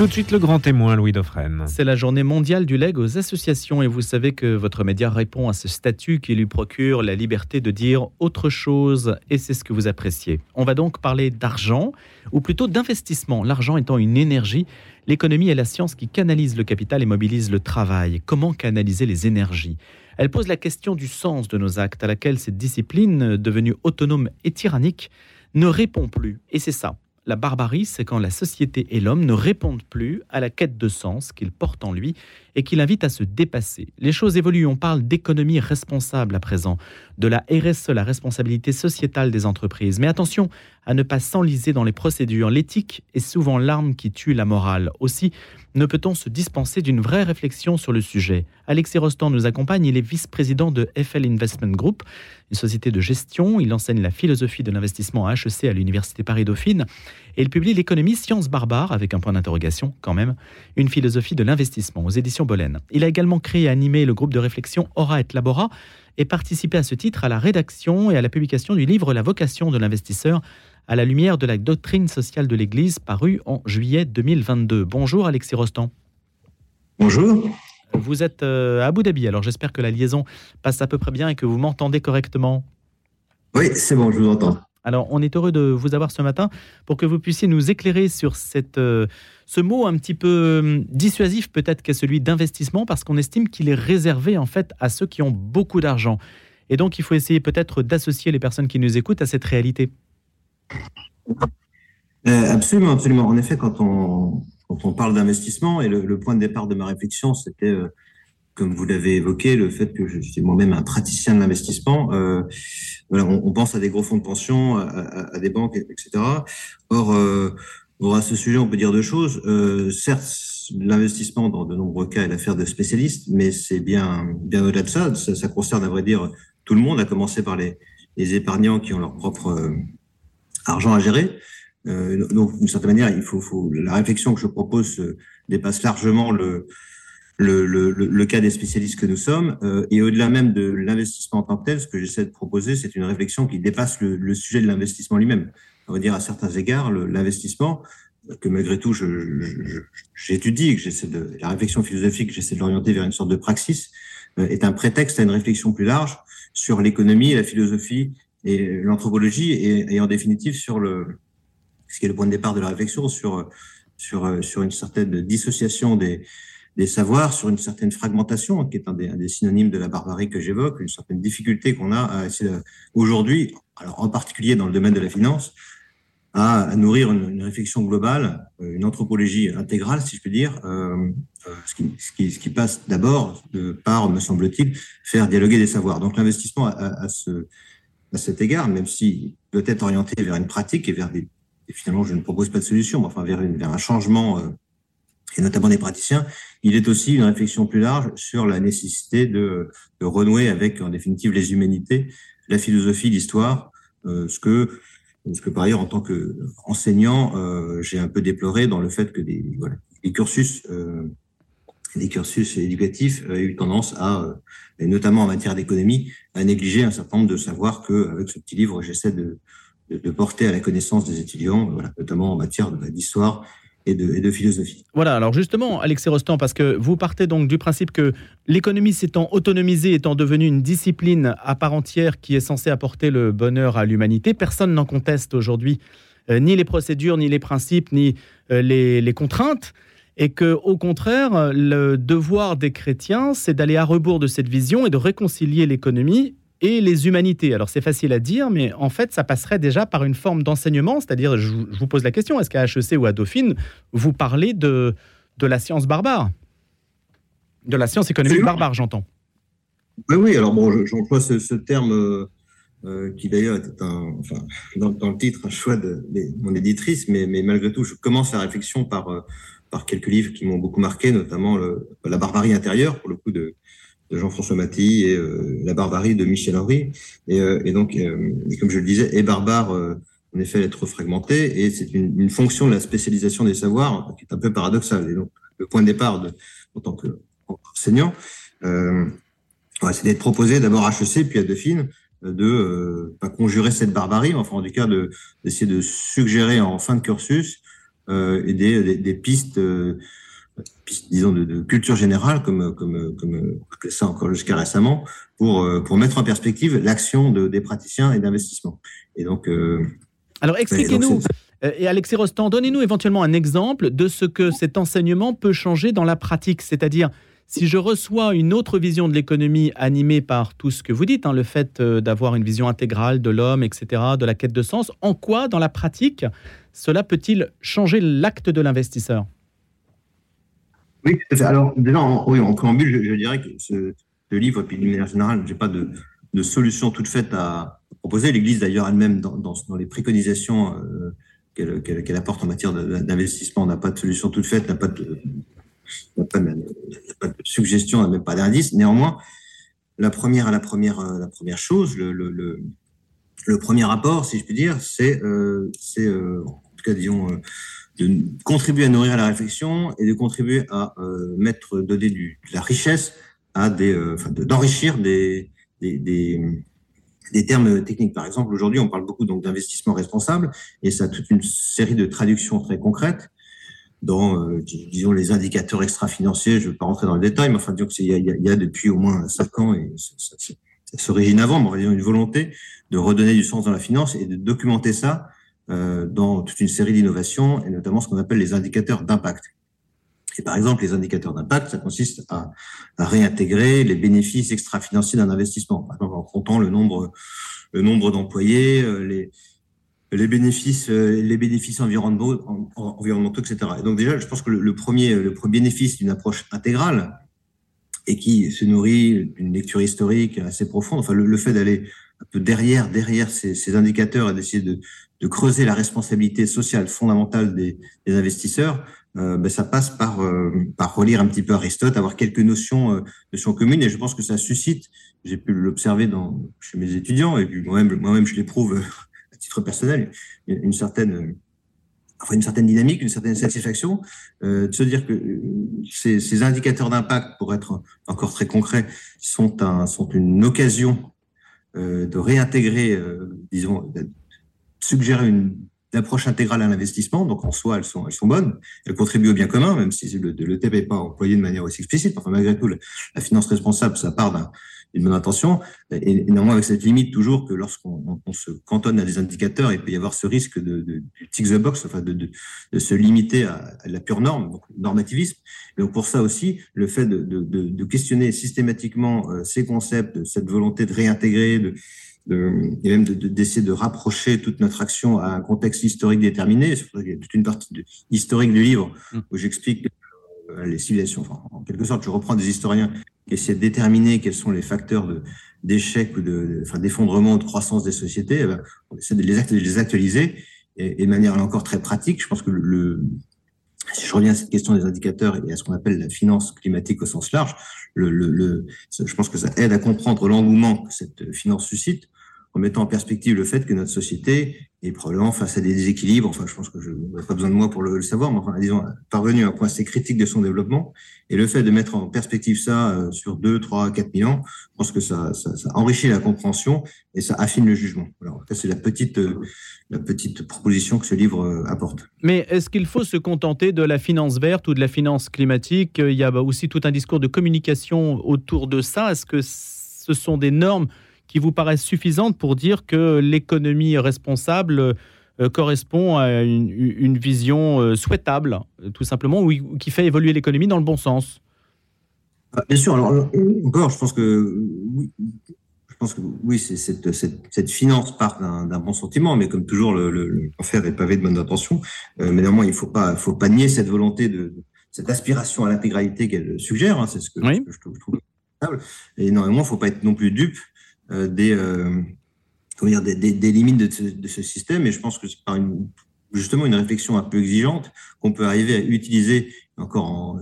Tout de suite le grand témoin, Louis Dauphren. C'est la journée mondiale du leg aux associations et vous savez que votre média répond à ce statut qui lui procure la liberté de dire autre chose et c'est ce que vous appréciez. On va donc parler d'argent ou plutôt d'investissement, l'argent étant une énergie. L'économie est la science qui canalise le capital et mobilise le travail. Comment canaliser les énergies? Elle pose la question du sens de nos actes à laquelle cette discipline, devenue autonome et tyrannique, ne répond plus. Et c'est ça, la barbarie, c'est quand la société et l'homme ne répondent plus à la quête de sens qu'il porte en lui et qui l'invite à se dépasser. Les choses évoluent, on parle d'économie responsable à présent, de la RSE, la responsabilité sociétale des entreprises. Mais attention à ne pas s'enliser dans les procédures. L'éthique est souvent l'arme qui tue la morale. Aussi, ne peut-on se dispenser d'une vraie réflexion sur le sujet? Alexis Rostand nous accompagne, il est vice-président de FL Investment Group, une société de gestion. Il enseigne la philosophie de l'investissement à HEC à l'Université Paris-Dauphine et il publie l'économie science barbare, avec un point d'interrogation quand même, une philosophie de l'investissement aux éditions Bollen. Il a également créé et animé le groupe de réflexion Aura et Labora et participé à ce titre à la rédaction et à la publication du livre La vocation de l'investisseur à la lumière de la doctrine sociale de l'Église paru en juillet 2022. Bonjour Alexis Rostand. Bonjour. Vous êtes euh, à Abu Dhabi, alors j'espère que la liaison passe à peu près bien et que vous m'entendez correctement. Oui, c'est bon, je vous entends. Alors, on est heureux de vous avoir ce matin pour que vous puissiez nous éclairer sur cette, euh, ce mot un petit peu euh, dissuasif peut-être qu'est celui d'investissement parce qu'on estime qu'il est réservé en fait à ceux qui ont beaucoup d'argent. Et donc, il faut essayer peut-être d'associer les personnes qui nous écoutent à cette réalité. Euh, absolument, absolument. En effet, quand on, quand on parle d'investissement, et le, point de départ de ma réflexion, c'était, euh, comme vous l'avez évoqué, le fait que je suis moi-même un praticien de l'investissement. Euh, voilà, on, pense à des gros fonds de pension, à, des banques, etc. Or, or, à ce sujet, on peut dire deux choses. certes, l'investissement, dans de nombreux cas, est l'affaire de spécialistes, mais c'est bien, bien au-delà de ça. ça. ça. concerne, à vrai dire, tout le monde, à commencer par les, les épargnants qui ont leur propre argent à gérer. Euh, donc, d'une certaine manière, il faut, faut, la réflexion que je propose dépasse largement le, le, le, le, cas des spécialistes que nous sommes. Euh, et au-delà même de l'investissement en tant que tel, ce que j'essaie de proposer, c'est une réflexion qui dépasse le, le sujet de l'investissement lui-même. On va dire à certains égards, l'investissement, que malgré tout, j'étudie, que j'essaie de la réflexion philosophique, j'essaie de l'orienter vers une sorte de praxis, euh, est un prétexte à une réflexion plus large sur l'économie, la philosophie et l'anthropologie, et, et en définitive sur le, ce qui est le point de départ de la réflexion sur, sur, sur une certaine dissociation des, des savoirs, sur une certaine fragmentation, qui est un des, synonymes de la barbarie que j'évoque, une certaine difficulté qu'on a aujourd'hui, alors en particulier dans le domaine de la finance, à, nourrir une, réflexion globale, euh, une anthropologie intégrale, si je peux dire, euh, euh, ce, qui, passe d'abord par, me semble-t-il, faire dialoguer des savoirs. Donc l'investissement à, ce, à cet égard, même s'il peut être orienté vers une pratique et vers des et finalement je ne propose pas de solution, mais enfin vers, vers un changement, et notamment des praticiens, il est aussi une réflexion plus large sur la nécessité de, de renouer avec, en définitive, les humanités, la philosophie, l'histoire, euh, ce que ce que par ailleurs, en tant qu'enseignant, euh, j'ai un peu déploré dans le fait que des, voilà, les cursus, euh, les cursus éducatifs euh, eu tendance à, et notamment en matière d'économie, à négliger un certain nombre de savoirs que, avec ce petit livre, j'essaie de, de, porter à la connaissance des étudiants, notamment en matière d'histoire et de, philosophie. Voilà, alors justement, Alexis Rostand, parce que vous partez donc du principe que l'économie s'étant autonomisée, étant devenue une discipline à part entière qui est censée apporter le bonheur à l'humanité, personne n'en conteste aujourd'hui, euh, ni les procédures, ni les principes, ni euh, les, les, contraintes, et que au contraire, le devoir des chrétiens, c'est d'aller à rebours de cette vision et de réconcilier l'économie et les humanités. Alors c'est facile à dire, mais en fait, ça passerait déjà par une forme d'enseignement, c'est-à-dire, je, vous pose la question, est-ce qu'à HEC ou à Dauphine, vous parlez de, de la science barbare? De la science économique barbare, j'entends. Oui, oui, alors bon, j'emploie ce, terme euh, euh, qui d'ailleurs était un, enfin, dans, le titre un choix de, mon éditrice, mais, mais, malgré tout, je commence la réflexion par, euh, par quelques livres qui m'ont beaucoup marqué, notamment le, La barbarie intérieure, pour le coup, de, de Jean-François Maty et euh, La barbarie de Michel Henry. Et, euh, et donc, euh, comme je le disais, est barbare, en effet, être fragmenté, et c'est une, une, fonction de la spécialisation des savoirs qui est un peu paradoxale. Et donc, le point de départ de, en tant qu'enseignant, euh, ouais, c'est d'être proposé d'abord à HEC, puis à Dauphine, de euh, pas conjurer cette barbarie, mais enfin en tout cas d'essayer de suggérer en fin de cursus et des, des, pistes, disons, de, culture générale, comme, comme, comme ça encore jusqu'à récemment, pour, pour mettre en perspective l'action de, des praticiens et d'investissement. Et donc. Alors, expliquez-nous. Et Alexis Rostand, donnez-nous éventuellement un exemple de ce que cet enseignement peut changer dans la pratique, c'est-à-dire si je reçois une autre vision de l'économie animée par tout ce que vous dites, hein, le fait euh, d'avoir une vision intégrale de l'homme, etc., de la quête de sens, en quoi, dans la pratique, cela peut-il changer l'acte de l'investisseur? Oui, tout à fait. Alors, déjà, en, oui, en préambule, je, dirais que ce, livre, puis d'une manière générale, je n'ai pas de, solution toute faite à proposer. L'Église, d'ailleurs, elle-même, dans, les préconisations euh, qu'elle apporte en matière d'investissement, n'a pas de solution toute faite, n'a pas de suggestion, même pas d'indice. Néanmoins, la première, la première, la première chose, le, premier rapport, si je puis dire, c'est, euh, euh, en tout cas, disons, euh, de contribuer à nourrir la réflexion et de contribuer à mettre, donner du, de la richesse à des, enfin, d'enrichir des, des, des, des, termes techniques. Par exemple, aujourd'hui, on parle beaucoup donc d'investissement responsable et ça a toute une série de traductions très concrètes dans, euh, disons, les indicateurs extra-financiers. Je ne vais pas rentrer dans le détail, mais enfin, dire qu'il y, y, y, a depuis au moins cinq ans, et ça, s'origine avant, mais on va dire une volonté de redonner du sens dans la finance et de documenter ça euh, dans toute une série d'innovations, et notamment ce qu'on appelle les indicateurs d'impact. Et par exemple, les indicateurs d'impact, ça consiste à, réintégrer les bénéfices extra-financiers d'un investissement, en comptant le nombre, le nombre d'employés, euh, les, les bénéfices, euh, les bénéfices environnementaux, environnementaux, etc. Et donc déjà, je pense que le, premier, le premier bénéfice d'une approche intégrale et qui se nourrit d'une lecture historique assez profonde, enfin le, fait d'aller un peu derrière, derrière ces indicateurs et d'essayer de, de, creuser la responsabilité sociale fondamentale des, des investisseurs, euh, ben ça passe par, euh, par relire un petit peu Aristote, avoir quelques notions, euh, notions communes, et je pense que ça suscite, j'ai pu l'observer dans chez mes étudiants, et puis moi-même, moi-même je l'éprouve titre personnel, une certaine, enfin une certaine dynamique, une certaine satisfaction, euh, de se dire que euh, ces, ces indicateurs d'impact, pour être encore très concrets, sont, un, sont une occasion euh, de réintégrer, euh, disons, de suggérer une approche intégrale à l'investissement. Donc en soi, elles sont, bonnes. Elles contribuent au bien commun, même si le, le TEP n'est pas employé de manière aussi explicite. Enfin, malgré tout, la finance responsable, ça part d'un une bonne intention, et, néanmoins avec cette limite toujours que lorsqu'on on, se cantonne à des indicateurs, il peut y avoir ce risque de, tick the box, enfin de, se limiter à, la pure norme, normativisme. Et donc pour ça aussi, le fait de, de questionner systématiquement euh, ces concepts, cette volonté de réintégrer, de, et même d'essayer de, rapprocher toute notre action à un contexte historique déterminé. Il y a toute une partie historique du livre mmh. où j'explique euh, les civilisations. Enfin, en quelque sorte, je reprends des historiens essayer de déterminer quels sont les facteurs d'échec ou d'effondrement ou de croissance des sociétés, eh ben, on essaie de les, les actualiser et, et, de manière encore très pratique. Je pense que le, si je reviens à cette question des indicateurs et à ce qu'on appelle la finance climatique au sens large, le, le, je pense que ça aide à comprendre l'engouement que cette finance suscite en mettant en perspective le fait que notre société est probablement face à des déséquilibres. Enfin, je pense que je n'ai pas besoin de moi pour le, savoir, mais enfin, disons, parvenu à un point assez critique de son développement. Et le fait de mettre en perspective ça euh, sur 2, 3, 4 000 ans, je pense que ça, enrichit la compréhension et ça affine le jugement. Alors, c'est la petite, euh, la petite proposition que ce livre euh, apporte. Mais est-ce qu'il faut se contenter de la finance verte ou de la finance climatique? Il y a aussi tout un discours de communication autour de ça. Est-ce que ce sont des normes qui vous paraissent suffisantes pour dire que l'économie responsable euh, correspond à une, vision euh, souhaitable, tout simplement, ou qui fait évoluer l'économie dans le bon sens? Ah, Bien sûr. Alors, euh, encore, je pense que oui, je pense que oui, c'est cette, cette, finance part d'un bon sentiment, mais comme toujours, le, le, est pavé de bonnes intentions. mais néanmoins, il ne faut pas, faut pas nier cette volonté de, cette aspiration à l'intégralité qu'elle suggère. Hein, c'est ce, que, je, trouve, je trouve et normalement, il ne faut pas être non plus dupe euh, des, euh, dire, des, limites de ce, système. Et je pense que c'est par une, justement une réflexion un peu exigeante qu'on peut arriver à utiliser, encore en,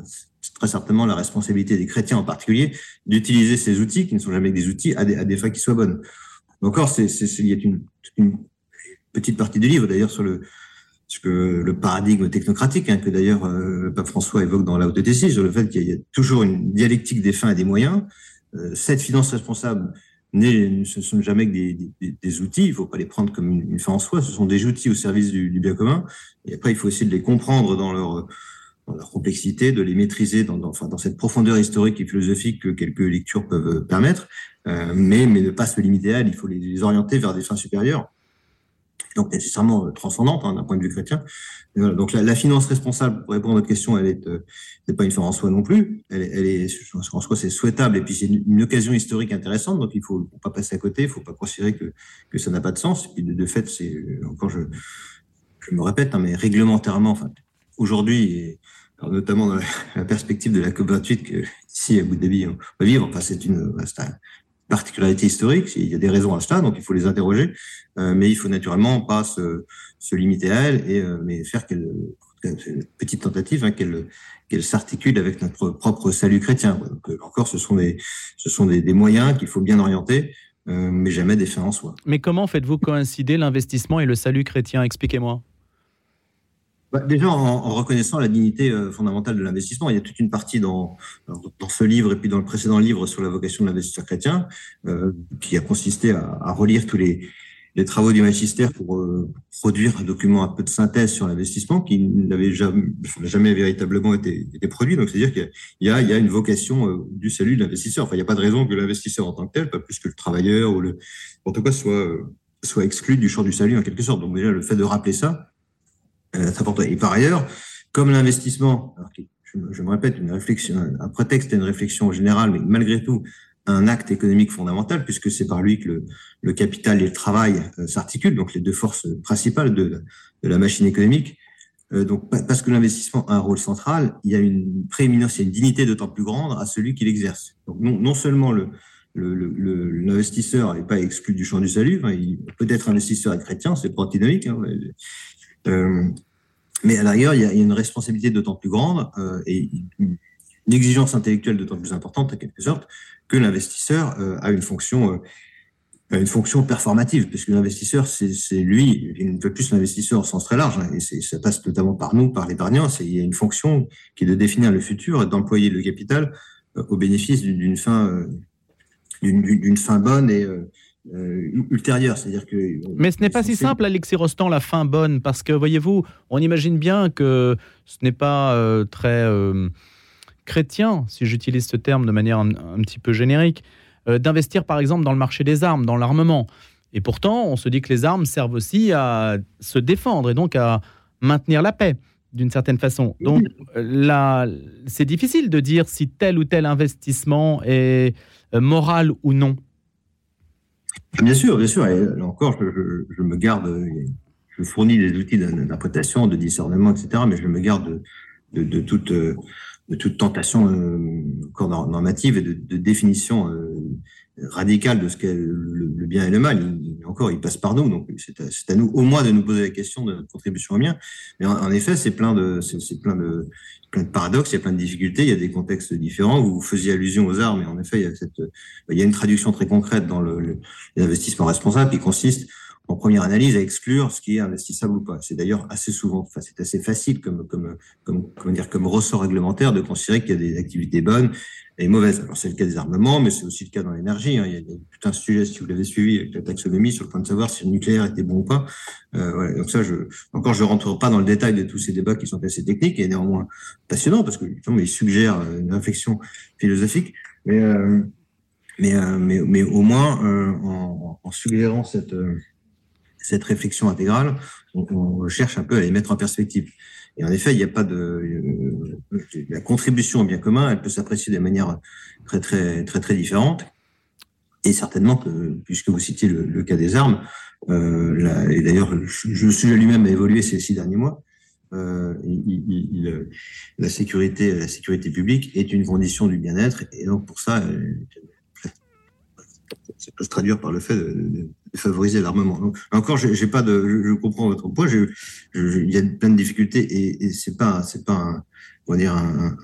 très certainement la responsabilité des chrétiens en particulier, d'utiliser ces outils, qui ne sont jamais des outils, à des, fins qui soient bonnes. Encore, c'est, il y a une, petite partie du livre, d'ailleurs, sur le, le paradigme technocratique, hein, que d'ailleurs euh, le pape François évoque dans la haute sur le fait qu'il y a toujours une dialectique des fins et des moyens. cette finance responsable ne sont jamais que des, outils, il ne faut pas les prendre comme une, fin en soi, ce sont des outils au service du, bien commun. Et après, il faut essayer de les comprendre dans leur, complexité, de les maîtriser dans, cette profondeur historique et philosophique que quelques lectures peuvent permettre, euh, mais, ne pas se limiter à elles. Il faut les orienter vers des fins supérieures donc nécessairement euh, transcendante hein, d'un point de vue chrétien. Donc la, finance responsable, pour répondre à votre question, elle est, euh, pas une fin en soi non plus. Elle, elle est en soi c'est souhaitable et puis c'est une, occasion historique intéressante. Donc il faut pas passer à côté, il faut pas considérer que, ça n'a pas de sens. Et puis de, fait, c'est euh, encore je, me répète, hein, mais réglementairement, aujourd'hui notamment dans la, perspective de la COP28 que ici à Abu Dhabi on va vivre. Enfin c'est une un, particularité historique, il y a des raisons à cela, donc il faut les interroger, euh, mais il faut naturellement pas se, se limiter à elles, et, euh, mais faire qu'elle une petite tentative hein, qu'elle qu'elle s'articule avec notre propre salut chrétien. Donc euh, encore, ce sont des ce sont des, des moyens qu'il faut bien orienter, euh, mais jamais des fins en soi. Mais comment faites-vous coïncider l'investissement et le salut chrétien? Expliquez-moi. Bah, déjà, en, reconnaissant la dignité euh, fondamentale de l'investissement, il y a toute une partie dans, dans ce livre et puis dans le précédent livre sur la vocation de l'investisseur chrétien, euh, qui a consisté à, à relire tous les, les, travaux du magistère pour euh, produire un document un peu de synthèse sur l'investissement qui n'avait jamais, jamais, véritablement été, été produit. Donc, c'est-à-dire qu'il y, y, y, a une vocation euh, du salut de l'investisseur. Enfin, il n'y a pas de raison que l'investisseur en tant que tel, pas plus que le travailleur ou le, en tout cas, soit, euh, soit exclu du champ du salut en quelque sorte. Donc, déjà, le fait de rappeler ça, euh. Et par ailleurs, comme l'investissement, je, me répète, une réflexion, un prétexte à une réflexion générale, mais malgré tout, un acte économique fondamental, puisque c'est par lui que le, capital et le travail euh, s'articulent, donc les deux forces principales de, la machine économique. Euh, donc, parce que l'investissement a un rôle central, il y a une prééminence, il y a une dignité d'autant plus grande à celui qui l'exerce. Donc, non, seulement le, l'investisseur n'est pas exclu du champ du salut, hein, il peut être investisseur et chrétien, c'est pas antinomique. Hein, mais à l'arrière, il, il, y a une responsabilité d'autant plus grande euh, et une exigence intellectuelle d'autant plus importante, en quelque sorte, que l'investisseur euh, a une fonction, euh, une fonction performative, puisque l'investisseur, c'est lui, une fois plus l'investisseur au sens très large, hein, et ça passe notamment par nous, par l'épargnant, il y a une fonction qui est de définir le futur et d'employer le capital euh, au bénéfice d'une fin, euh, d'une fin bonne et euh, ultérieure. C'est-à-dire que. Mais ce n'est pas si simple, Alexis Rostand, la fin bonne, parce que voyez-vous, on imagine bien que ce n'est pas euh, très euh, chrétien, si j'utilise ce terme de manière un, un petit peu générique, euh, d'investir par exemple dans le marché des armes, dans l'armement. Et pourtant, on se dit que les armes servent aussi à se défendre et donc à maintenir la paix d'une certaine façon. Donc là, c'est difficile de dire si tel ou tel investissement est moral ou non. Bien sûr, bien sûr. Et encore, je, me garde, je fournis des outils d'interprétation, de discernement, etc. Mais je me garde de, toute, tentation euh, normative et de, de définition euh, radicale de ce qu'est le, le, bien et le mal. Il, encore, il passe par nous, donc c'est à, nous au moins de nous poser la question de notre contribution au bien. Mais en, en effet, c'est plein de, c'est plein de, plein de paradoxes, il y a plein de difficultés, il y a des contextes différents. Vous faisiez allusion aux armes, et en effet, il y a, cette, il y a une traduction très concrète dans l'investissement responsable qui consiste en première analyse à exclure ce qui est investissable ou pas. C'est d'ailleurs assez souvent, enfin, c'est assez facile comme, comme, comme, comment dire, comme ressort réglementaire de considérer qu'il y a des activités bonnes et mauvaises. Alors, c'est le cas des armements, mais c'est aussi le cas dans l'énergie. Hein. Il y a tout un sujet, si vous l'avez suivi, avec la taxonomie, sur le point de savoir si le nucléaire était bon ou pas. Euh, voilà. Donc ça, je, encore, je rentre pas dans le détail de tous ces débats qui sont assez techniques et néanmoins passionnants parce que, justement, ils suggèrent une réflexion philosophique. Mais, euh, mais, euh, mais, mais, au moins, euh, en, en, suggérant cette, euh, cette réflexion intégrale, on, cherche un peu à les mettre en perspective. Et en effet, il n'y a pas de euh, la contribution au bien commun, elle peut s'apprécier de manière très très très très différente. Et certainement que, puisque vous citiez le, le cas des armes, euh, et d'ailleurs, je suis lui-même a évolué ces six derniers mois. Euh, la sécurité, la sécurité publique est une condition du bien-être, et donc pour ça, ça peut se traduire par le fait de favoriser l'armement. Donc encore, j'ai pas de, je, je, comprends votre point. Il y a plein de difficultés et, et c'est pas, c'est pas, un, on va dire un,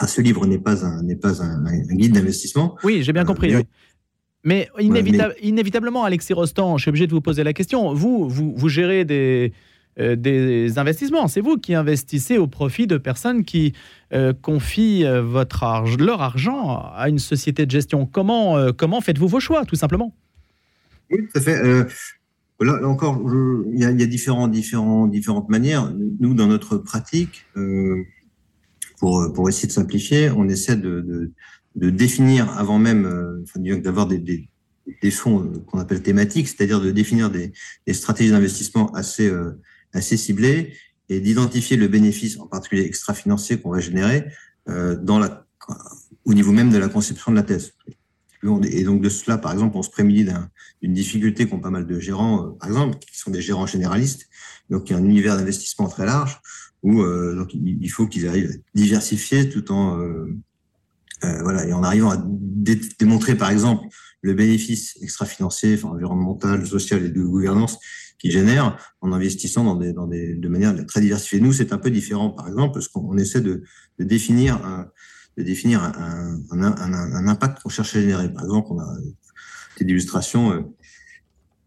un, ce livre n'est pas un, n'est pas un, guide d'investissement. Oui, j'ai bien compris. Euh, oui. Mais, inévita ouais, mais inévitablement, Alexis Rostand, je suis obligé de vous poser la question. Vous, vous, vous gérez des, euh, des investissements. C'est vous qui investissez au profit de personnes qui euh, confient votre arge, leur argent à une société de gestion. Comment, euh, comment faites-vous vos choix, tout simplement? Oui, tout à fait. Euh, Là, encore, il y a, différents, différents, différentes manières. Nous, dans notre pratique, euh, pour, pour essayer de simplifier, on essaie de, de, définir avant même, euh, d'avoir des, des, des, fonds euh, qu'on appelle thématiques, c'est-à-dire de définir des, des stratégies d'investissement assez, euh, assez ciblées et d'identifier le bénéfice, en particulier extra-financier, qu'on va générer euh, dans la, au niveau même de la conception de la thèse. Et donc de cela, par exemple, on se prémédit d'une difficulté qu'ont pas mal de gérants, euh, par exemple, qui sont des gérants généralistes, donc il y a un univers d'investissement très large, où euh, donc, il faut qu'ils arrivent à diversifier tout en euh, euh, voilà et en arrivant à démontrer, par exemple, le bénéfice extra-financier, enfin, environnemental, social et de gouvernance qu'ils génèrent en investissant dans des, dans des, de manière très diversifiée. Nous, c'est un peu différent, par exemple, parce qu'on essaie de, de définir un, de définir un, impact qu'on cherche à générer. Par exemple, on a des illustrations euh,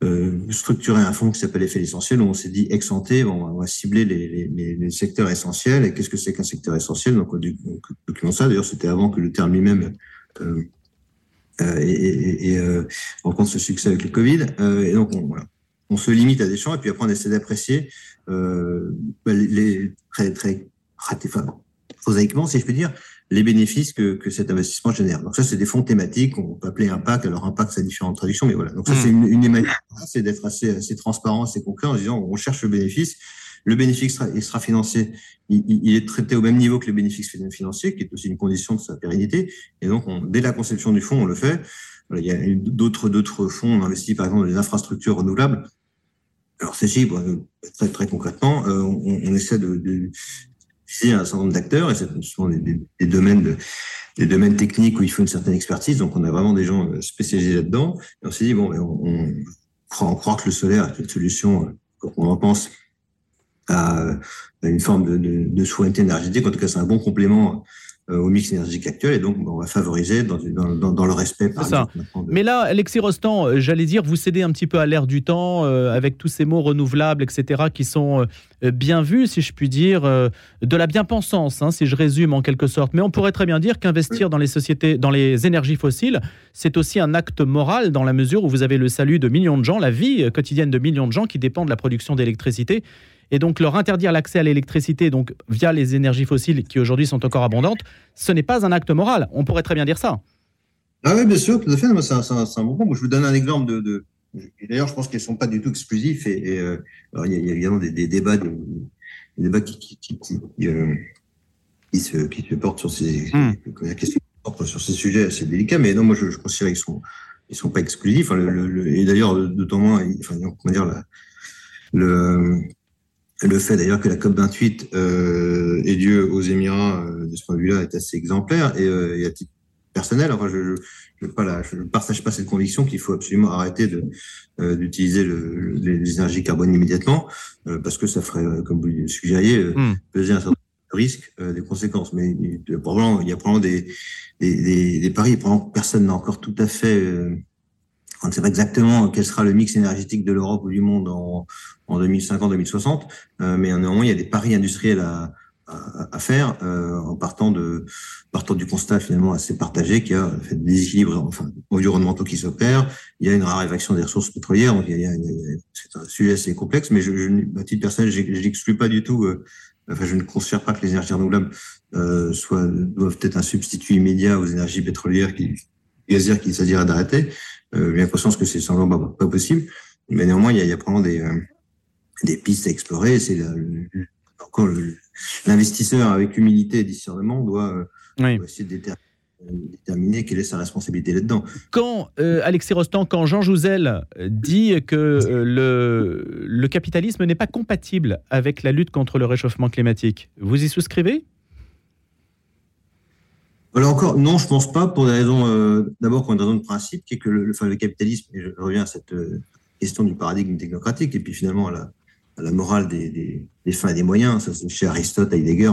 euh, structurer un fonds qui s'appelle effet essentiel où on s'est dit ex ante, on va cibler les, secteurs essentiels. Et qu'est-ce que c'est qu'un secteur essentiel? Donc, on documente ça. D'ailleurs, c'était avant que le terme lui-même euh, euh, rencontre ce succès avec le Covid. Et donc, on, se limite à des champs et puis après, on essaie d'apprécier bah, les, les, très, très, prosaïquement, si je peux dire, les bénéfices que, que cet investissement génère. Donc ça, c'est des fonds thématiques, on peut appeler impact. Alors impact, ça a différentes traductions, mais voilà. Donc ça, c'est une, une manière, c'est d'être assez, assez transparent, assez concret en disant, on cherche le bénéfice. Le bénéfice extra-financier, il, il, est traité au même niveau que le bénéfice financier, qui est aussi une condition de sa pérennité. Et donc, on, dès la conception du fonds, on le fait. il y a d'autres d'autres fonds, on investit par exemple dans les infrastructures renouvelables. Alors, ceci, très, très concrètement, euh, on, on, essaie de, de, c'est un certain nombre d'acteurs et c'est souvent des, domaines de, des domaines techniques où il faut une certaine expertise. Donc, on a vraiment des gens euh, spécialisés là-dedans. Et on s'est dit, bon, ben, on, croit, on, croit, que le solaire est une solution, euh, on en pense à, une forme de, de, de, énergétique. En tout cas, c'est un bon complément au mix énergétique actuel et donc on va favoriser dans, dans, dans le respect. Par ça. De... Mais là, Alexis Rostand, euh, j'allais dire, vous cédez un petit peu à l'air du temps euh, avec tous ces mots renouvelables, etc., qui sont euh, bien vus, si je puis dire, euh, de la bien-pensance, hein, si je résume en quelque sorte. Mais on pourrait très bien dire qu'investir dans les sociétés, dans les énergies fossiles, c'est aussi un acte moral dans la mesure où vous avez le salut de millions de gens, la vie quotidienne de millions de gens qui dépendent de la production d'électricité et donc leur interdire l'accès à l'électricité donc via les énergies fossiles qui aujourd'hui sont encore abondantes, ce n'est pas un acte moral. On pourrait très bien dire ça. Ah oui, bien sûr, tout à fait. C'est un, bon point. Je vous donne un exemple de. de... D'ailleurs, je pense qu'elles ne sont pas du tout exclusifs. Et, et euh, alors, il, y a, il y a évidemment des, des débats, des, des débats qui, qui, qui, qui, euh, qui, se, portent sur ces, mm. sur ces sujets assez délicats. Mais non, moi, je, je considère qu'ils sont, ils sont pas exclusifs. Enfin, le, le, et d'ailleurs, temps moins, enfin, comment dire, la, le, le fait d'ailleurs que la COP28 euh, ait lieu aux Émirats, euh, de ce point de vue-là, est assez exemplaire. Et, euh, et à titre personnel, enfin, je ne je, je partage pas cette conviction qu'il faut absolument arrêter euh, d'utiliser le, les énergies carbone immédiatement, euh, parce que ça ferait, euh, comme vous le suggériez, mm. peser un certain risque des conséquences. Mais il y a probablement, il y a probablement des, des, des, des paris. Probablement personne n'a encore tout à fait on ne sait pas exactement quel sera le mix énergétique de l'Europe ou du monde en, en 2050-2060, euh, mais néanmoins, il y a des paris industriels à, à, à faire euh, en partant de partant du constat finalement assez partagé qu'il y a des déséquilibres enfin, environnementaux qui s'opèrent, il y a une raréfaction des ressources pétrolières, donc il y a, c'est un sujet assez complexe, mais je, je, à titre personnel, je n'exclus pas du tout, euh, enfin je ne considère pas que les énergies renouvelables euh, soient, doivent être un substitut immédiat aux énergies pétrolières qui gazières qu'il s'agirait d'arrêter, euh, bien conscience que c'est sans doute pas, pas, possible, mais néanmoins, il y a, il y a probablement des, euh, des pistes à explorer. C'est encore l'investisseur avec humilité et discernement doit, euh, oui. doit essayer de déterminer déterminer quelle est sa responsabilité là-dedans. Quand, euh, Alexis Rostand, quand Jean Jouzel dit que euh, le, le capitalisme n'est pas compatible avec la lutte contre le réchauffement climatique, vous y souscrivez? Alors encore, non, je pense pas, pour des raisons, euh, d'abord pour une raison de principe, qui est que le, enfin, le capitalisme, et je reviens à cette euh, question du paradigme technocratique, et puis finalement à la, à la morale des, des, des, fins et des moyens, ça c'est chez Aristote, Heidegger,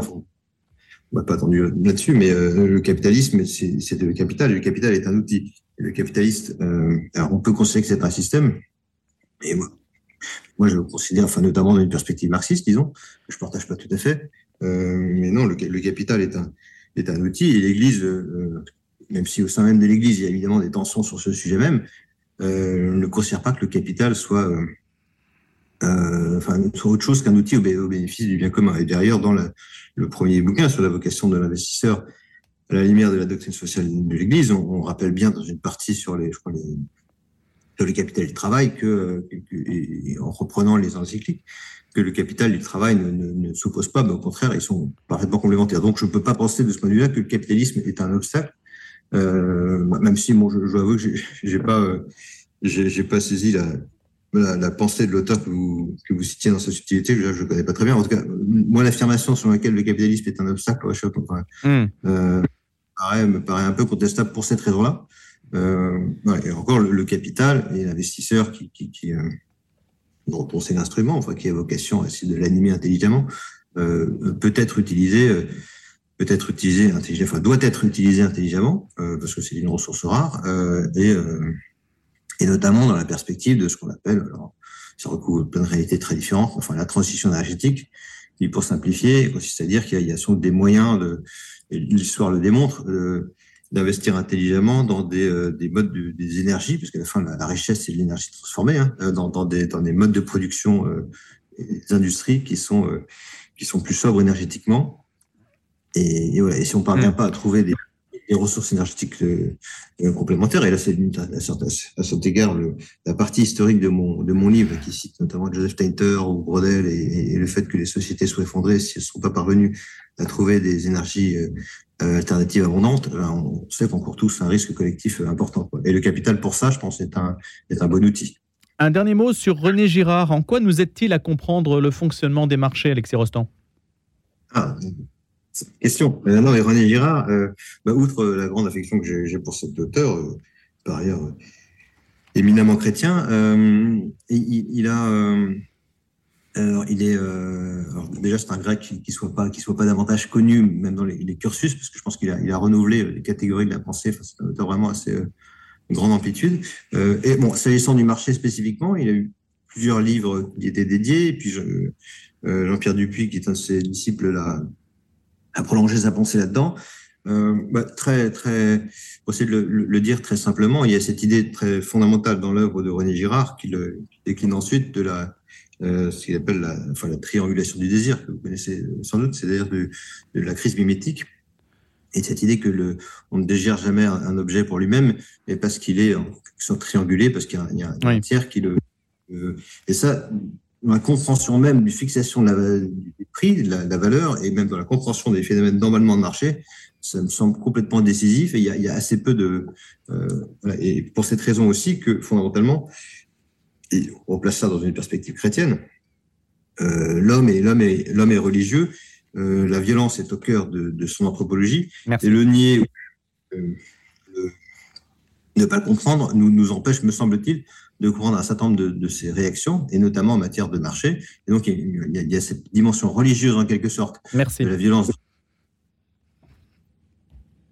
on n'a pas attendu là-dessus, mais euh, le capitalisme, c'est le capital, et le capital est un outil. Le capitaliste, euh, alors on peut considérer que c'est un système, et moi, moi je le considère, enfin notamment dans une perspective marxiste, disons, que je partage pas tout à fait, euh, mais non, le, le capital est un est un outil. Et l'Église, euh, même si au sein même de l'Église, il y a évidemment des tensions sur ce sujet même, euh, ne considère pas que le capital soit, euh, euh, enfin, soit autre chose qu'un outil au, bénéfice du bien commun. Et derrière, dans le premier bouquin sur la vocation de l'investisseur, à la lumière de la doctrine sociale de l'Église, on, rappelle bien dans une partie sur les, je crois, les, sur le capital du travail que, en reprenant les encycliques, que le capital du travail ne, ne, s'oppose pas, mais au contraire, ils sont parfaitement complémentaires. Donc, je ne peux pas penser de ce point de vue-là que le capitalisme est un obstacle, euh, même si, bon, je, je dois avouer que j'ai pas, euh, j'ai pas saisi la, la, pensée de l'auteur que vous, que vous citiez dans sa subtilité, je ne connais pas très bien. En tout cas, moi, l'affirmation sur laquelle le capitalisme est un obstacle, je suis mmh. euh, paraît, me paraît un peu contestable pour cette raison-là. Euh, et encore, le, capital et l'investisseur qui, qui, qui euh, dont on sait l'instrument, enfin, qui a vocation à essayer de l'animer intelligemment, euh, peut être utilisé, euh, peut être utilisé intelligemment, enfin, doit être utilisé intelligemment, euh, parce que c'est une ressource rare, et et notamment dans la perspective de ce qu'on appelle, alors, ça recouvre plein de réalités très différentes, enfin la transition énergétique, qui pour simplifier consiste à dire qu'il y a, des moyens, l'histoire le démontre, d'investir intelligemment dans des, euh, des modes de, des énergies, parce qu'à la fin, la, richesse, c'est l'énergie transformée, hein, euh, dans, dans, des, dans des modes de production, des industries qui sont, qui sont plus sobres énergétiquement. Et, et, et si on ne parvient mmh. pas à trouver des, les ressources énergétiques euh, euh, complémentaires. Et là, c'est à, cet égard le, la partie historique de mon, de mon livre, qui cite notamment Joseph Tainter ou Brodel, et, le fait que les sociétés soient effondrées si elles ne sont pas parvenues à trouver des énergies euh, alternatives abondantes. on sait qu'on court tous un risque collectif important. Et le capital, pour ça, je pense, est un, est un bon outil. Un dernier mot sur René Girard. En quoi nous aide-t-il à comprendre le fonctionnement des marchés, Alexis Rostand? Ah, question. Non, et René Girard, euh, bah, outre la grande affection que j'ai pour cet auteur, euh, par ailleurs euh, éminemment chrétien, il, a. alors, il est. déjà, c'est un grec qui ne soit, pas, qui soit pas davantage connu, même dans les, cursus, parce que je pense qu'il a, il a renouvelé les catégories de la pensée. C'est un auteur vraiment assez grande amplitude. et bon, s'agissant du marché spécifiquement, il a eu plusieurs livres qui étaient dédiés. Et puis, Jean-Pierre Dupuis, qui est un de ses disciples, là, à prolonger sa pensée là-dedans. Euh, bah, très, très, pour essayer de le, dire très simplement, il y a cette idée très fondamentale dans l'œuvre de René Girard qui, le, décline ensuite de la, euh, ce qu'il appelle la, enfin, la triangulation du désir, que vous connaissez sans doute, c'est-à-dire de, de, la crise mimétique. Et cette idée que le, on ne désire jamais un, objet pour lui-même, mais parce qu'il est en triangulé, parce qu'il y, a un tiers qui le. Euh, et ça, dans la compréhension même du fixation de la, du prix, de la, valeur, et même dans la compréhension des phénomènes d'emballement de marché, ça me semble complètement décisif. Et il y a, il y a assez peu de... Euh, voilà, et pour cette raison aussi que, fondamentalement, et on place ça dans une perspective chrétienne, euh, l'homme est, l'homme est, l'homme est religieux, euh, la violence est au cœur de, de son anthropologie, Merci. et le nier, euh, ne pas le comprendre, nous, nous empêche, me semble-t-il, de comprendre un certain nombre de, de, ces réactions, et notamment en matière de marché. Et donc, il y a, il y a cette dimension religieuse, en quelque sorte, Merci. de la violence.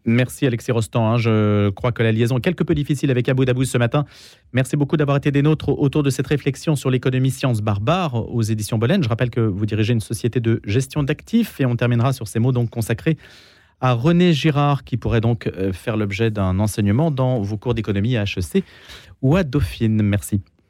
Merci Alexis Rostand. Hein. Je crois que la liaison est quelque peu difficile avec Abou Dabou ce matin. Merci beaucoup d'avoir été des nôtres autour de cette réflexion sur l'économie science barbare aux éditions Bolène. Je rappelle que vous dirigez une société de gestion d'actifs et on terminera sur ces mots donc consacrés à René Girard qui pourrait donc euh, faire l'objet d'un enseignement dans vos cours d'économie à HEC ou à Dauphine. Merci.